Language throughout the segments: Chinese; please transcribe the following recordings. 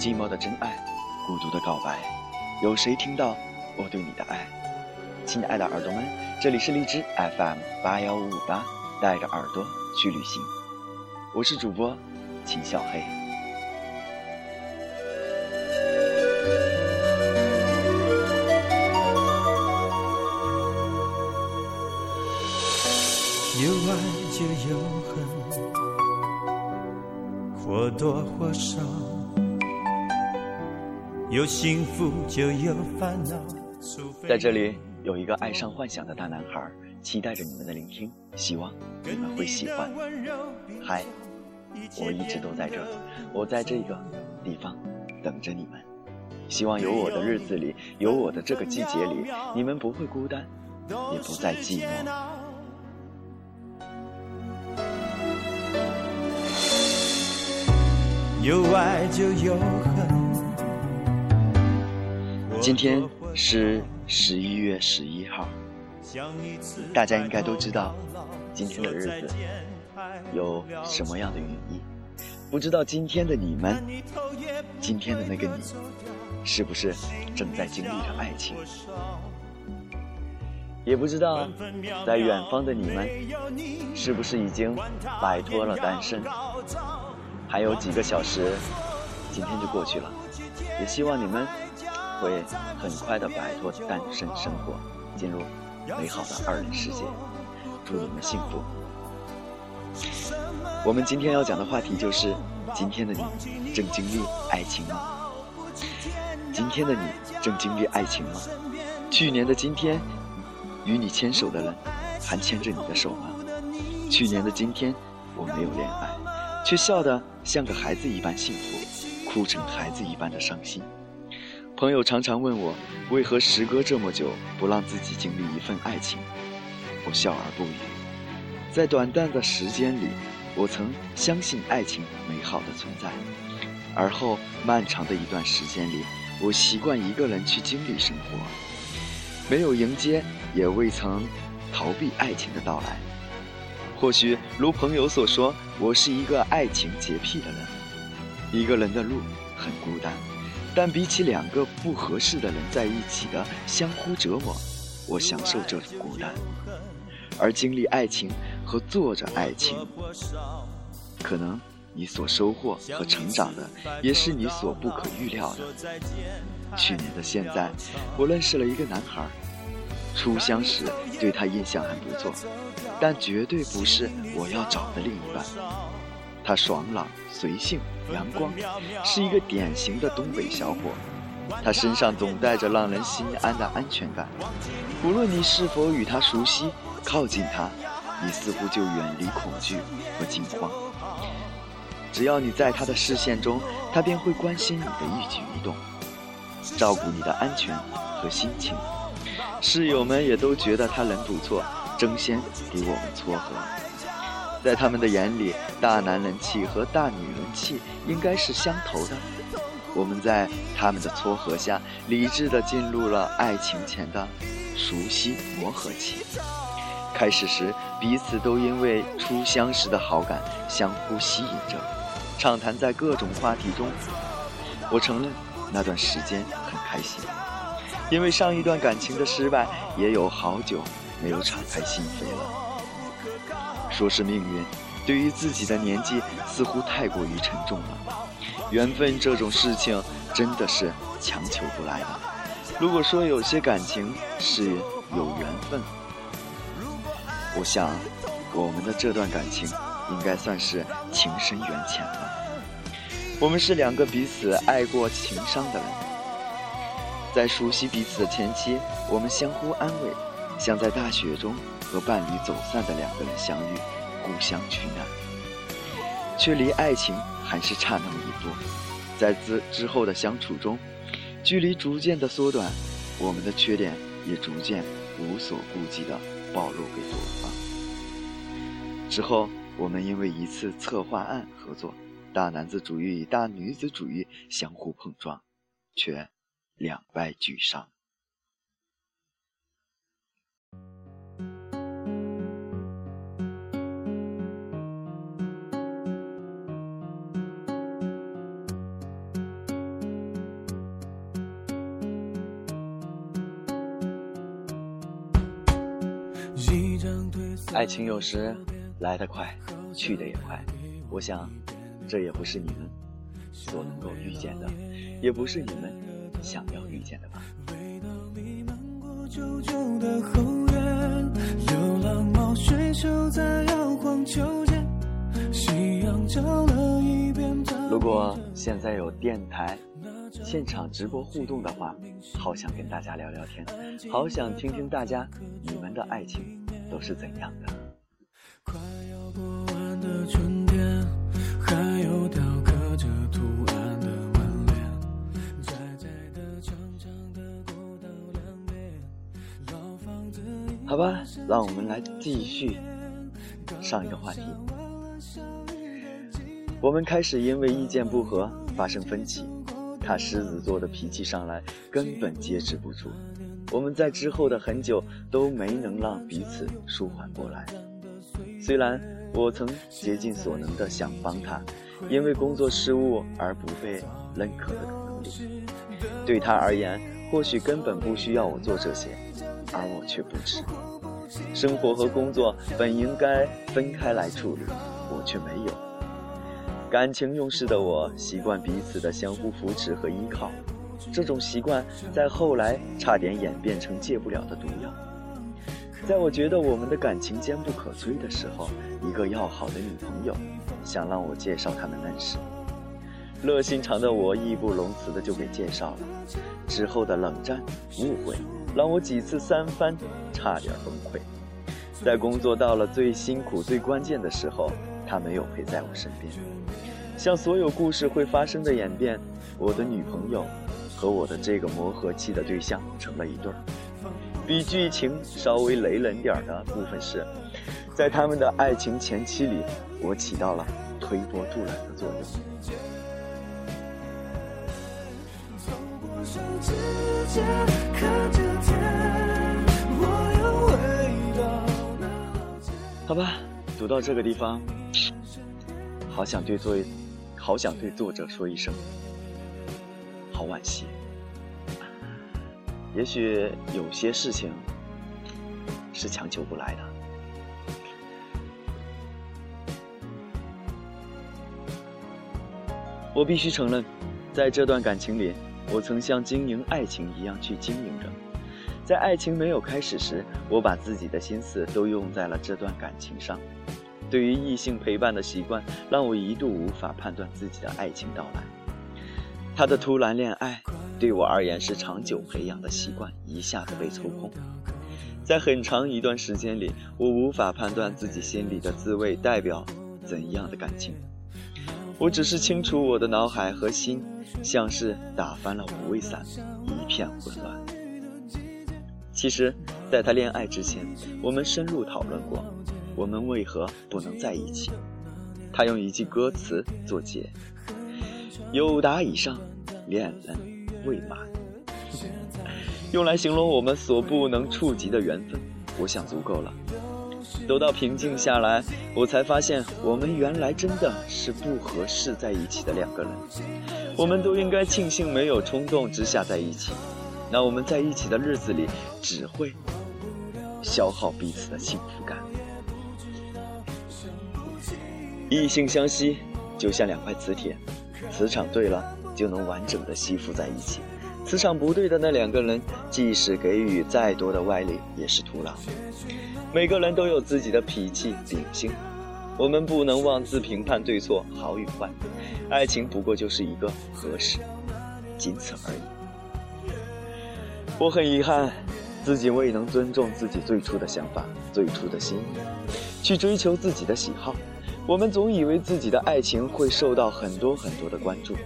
寂寞的真爱，孤独的告白，有谁听到我对你的爱？亲爱的耳朵们，这里是荔枝 FM 八幺五五八，带着耳朵去旅行，我是主播秦小黑。有爱就有恨，或多或少；有幸福就有烦恼。在这里有一个爱上幻想的大男孩，期待着你们的聆听，希望你们会喜欢。嗨，我一直都在这，我在这个地方等着你们。希望有我的日子里，有我的这个季节里，你们不会孤单，也不再寂寞。有爱就有恨。今天是十一月十一号，大家应该都知道今天的日子有什么样的寓意。不知道今天的你们，今天的那个你，是不是正在经历着爱情？也不知道在远方的你们，是不是已经摆脱了单身？还有几个小时，今天就过去了。也希望你们会很快的摆脱单身生活，进入美好的二人世界。祝你们幸福。我们今天要讲的话题就是：今天的你正经历爱情吗？今天的你正经历爱情吗？去年的今天，与你牵手的人还牵着你的手吗？去年的今天，我没有恋爱。却笑得像个孩子一般幸福，哭成孩子一般的伤心。朋友常常问我，为何时隔这么久不让自己经历一份爱情？我笑而不语。在短暂的时间里，我曾相信爱情美好的存在，而后漫长的一段时间里，我习惯一个人去经历生活，没有迎接，也未曾逃避爱情的到来。或许如朋友所说，我是一个爱情洁癖的人。一个人的路很孤单，但比起两个不合适的人在一起的相互折磨，我享受这种孤单。而经历爱情和做着爱情，可能你所收获和成长的，也是你所不可预料的。去年的现在，我认识了一个男孩，初相识对他印象很不错。但绝对不是我要找的另一半。他爽朗、随性、阳光，是一个典型的东北小伙。他身上总带着让人心安的安全感。无论你是否与他熟悉，靠近他，你似乎就远离恐惧和惊慌。只要你在他的视线中，他便会关心你的一举一动，照顾你的安全和心情。室友们也都觉得他人不错。争先给我们撮合，在他们的眼里，大男人气和大女人气应该是相投的。我们在他们的撮合下，理智地进入了爱情前的熟悉磨合期。开始时，彼此都因为初相识的好感相互吸引着，畅谈在各种话题中。我承认，那段时间很开心，因为上一段感情的失败也有好久。没有敞开心扉了。说是命运，对于自己的年纪似乎太过于沉重了。缘分这种事情真的是强求不来的。如果说有些感情是有缘分，我想我们的这段感情应该算是情深缘浅了。我们是两个彼此爱过情伤的人，在熟悉彼此的前期，我们相互安慰。像在大雪中和伴侣走散的两个人相遇，互相取暖，却离爱情还是差那么一步。在之之后的相处中，距离逐渐的缩短，我们的缺点也逐渐无所顾忌的暴露给对方。之后，我们因为一次策划案合作，大男子主义与大女子主义相互碰撞，却两败俱伤。爱情有时来得快，去得也快。我想，这也不是你们所能够遇见的，也不是你们想要遇见的吧。如果现在有电台现场直播互动的话，好想跟大家聊聊天，好想听听大家你们的爱情都是怎样的。好吧，让我们来继续上一个话题。我们开始因为意见不合发生分歧，他狮子座的脾气上来根本接持不住。我们在之后的很久都没能让彼此舒缓过来。虽然我曾竭尽所能的想帮他，因为工作失误而不被认可的能力，对他而言或许根本不需要我做这些。而我却不知，生活和工作本应该分开来处理，我却没有。感情用事的我，习惯彼此的相互扶持和依靠，这种习惯在后来差点演变成戒不了的毒药。在我觉得我们的感情坚不可摧的时候，一个要好的女朋友想让我介绍他们认识，热心肠的我义不容辞的就给介绍了。之后的冷战、误会。让我几次三番差点崩溃，在工作到了最辛苦、最关键的时候，他没有陪在我身边。像所有故事会发生的演变，我的女朋友和我的这个磨合期的对象成了一对儿。比剧情稍微雷人点儿的部分是，在他们的爱情前期里，我起到了推波助澜的作用。好吧，读到这个地方，好想对作，好想对作者说一声，好惋惜。也许有些事情是强求不来的。我必须承认，在这段感情里。我曾像经营爱情一样去经营着，在爱情没有开始时，我把自己的心思都用在了这段感情上。对于异性陪伴的习惯，让我一度无法判断自己的爱情到来。他的突然恋爱，对我而言是长久培养的习惯，一下子被抽空。在很长一段时间里，我无法判断自己心里的滋味代表怎样的感情。我只是清楚，我的脑海和心像是打翻了五味散，一片混乱。其实，在他恋爱之前，我们深入讨论过，我们为何不能在一起。他用一句歌词作结：“有达以上，恋人未满。”用来形容我们所不能触及的缘分，我想足够了。走到平静下来，我才发现，我们原来真的是不合适在一起的两个人。我们都应该庆幸没有冲动之下在一起，那我们在一起的日子里，只会消耗彼此的幸福感。异性相吸，就像两块磁铁，磁场对了，就能完整的吸附在一起；磁场不对的那两个人，即使给予再多的外力，也是徒劳。每个人都有自己的脾气秉性，我们不能妄自评判对错好与坏。爱情不过就是一个合适，仅此而已。我很遗憾，自己未能尊重自己最初的想法、最初的心意，去追求自己的喜好。我们总以为自己的爱情会受到很多很多的关注，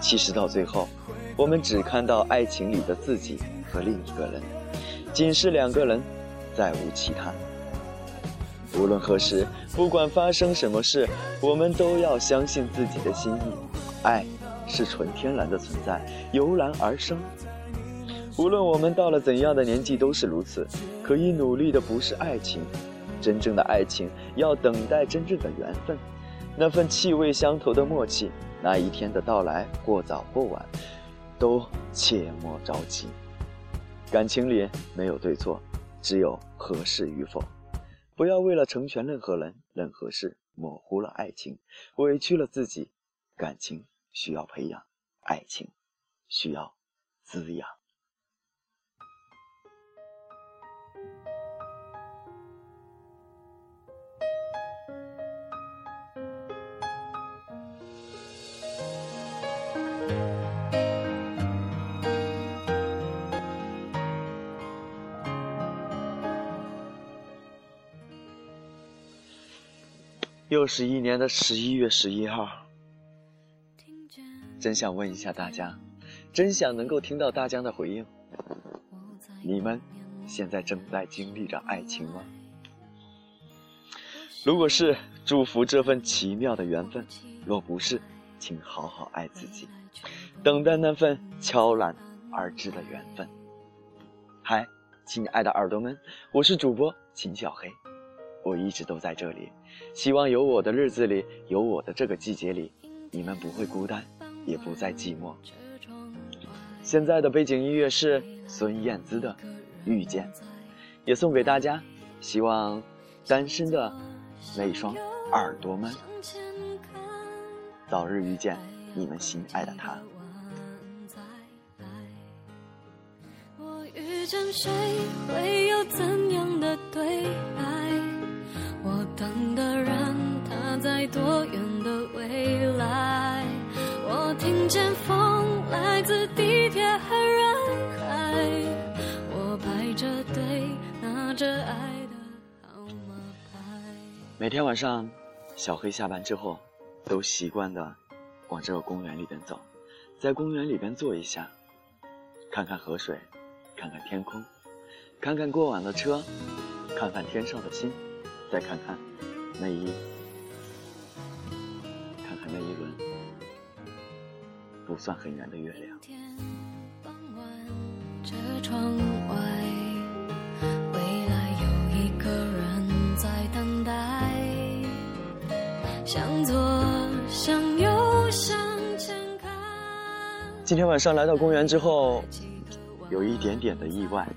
其实到最后，我们只看到爱情里的自己和另一个人，仅是两个人，再无其他。无论何时，不管发生什么事，我们都要相信自己的心意。爱是纯天然的存在，由然而生。无论我们到了怎样的年纪，都是如此。可以努力的不是爱情，真正的爱情要等待真正的缘分，那份气味相投的默契。那一天的到来，或早或晚，都切莫着急。感情里没有对错，只有合适与否。不要为了成全任何人、任何事，模糊了爱情，委屈了自己。感情需要培养，爱情需要滋养。又是一年的十一月十一号，真想问一下大家，真想能够听到大家的回应。你们现在正在经历着爱情吗？如果是，祝福这份奇妙的缘分；若不是，请好好爱自己，等待那份悄然而至的缘分。嗨，亲爱的耳朵们，我是主播秦小黑。我一直都在这里，希望有我的日子里，有我的这个季节里，你们不会孤单，也不再寂寞。现在的背景音乐是孙燕姿的《遇见》，也送给大家，希望单身的那双耳朵们早日遇见你们心爱的他。我遇见谁，会有怎样的对白？我等的人，他在多远的未来？我听见风来自地铁和人海。我排着队拿着爱的号码牌。每天晚上，小黑下班之后，都习惯的往这个公园里边走，在公园里边坐一下，看看河水，看看天空，看看过往的车，看看天上的星。再看看那一，看看那一轮不算很圆的月亮。这窗外，未来有一个人在等待。向左，向右，向前看。今天晚上来到公园之后，有一点点的意外。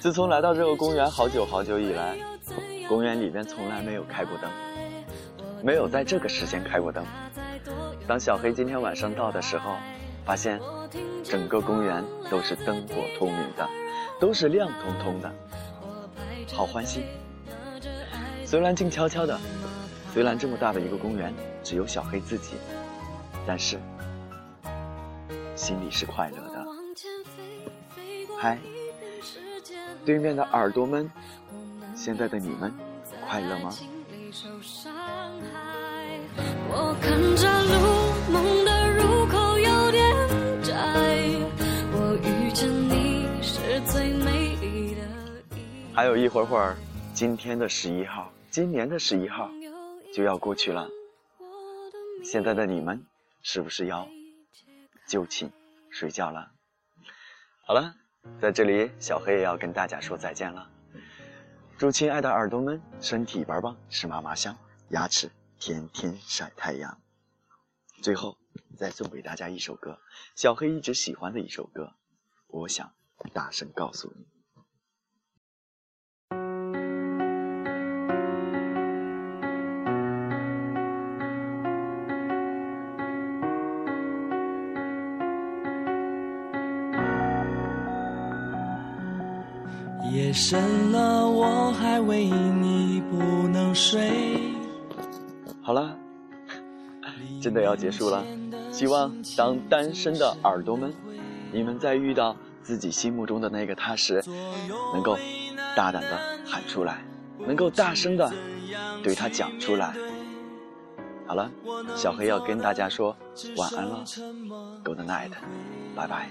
自从来到这个公园好久好久以来，公园里边从来没有开过灯，没有在这个时间开过灯。当小黑今天晚上到的时候，发现整个公园都是灯火通明的，都是亮彤彤的，好欢喜。虽然静悄悄的，虽然这么大的一个公园只有小黑自己，但是心里是快乐的。嗨。对面的耳朵们，现在的你们快乐吗？还有一会儿会儿，今天的十一号，今年的十一号就要过去了。现在的你们是不是要就寝睡觉了？好了。在这里，小黑也要跟大家说再见了。祝亲爱的耳朵们身体倍儿棒，吃嘛嘛香，牙齿天天晒太阳。最后，再送给大家一首歌，小黑一直喜欢的一首歌，我想大声告诉你。深了，我还为你不能睡。好了，真的要结束了。希望当单身的耳朵们，你们在遇到自己心目中的那个他时，能够大胆的喊出来，能够大声的对他讲出来。好了，小黑要跟大家说晚安了，Good night，拜拜。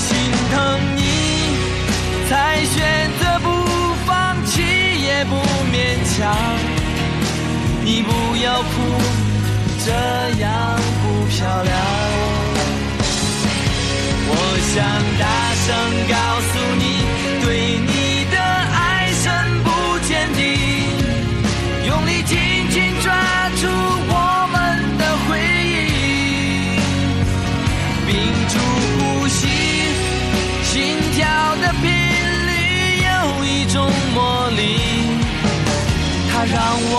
心疼你才选择不放弃也不勉强你不要哭这样不漂亮我想大声告诉你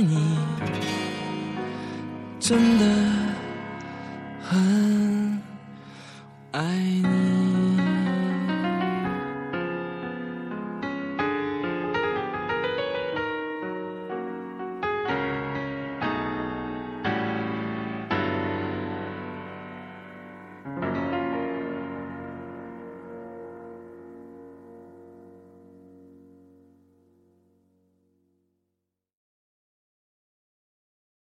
你。真的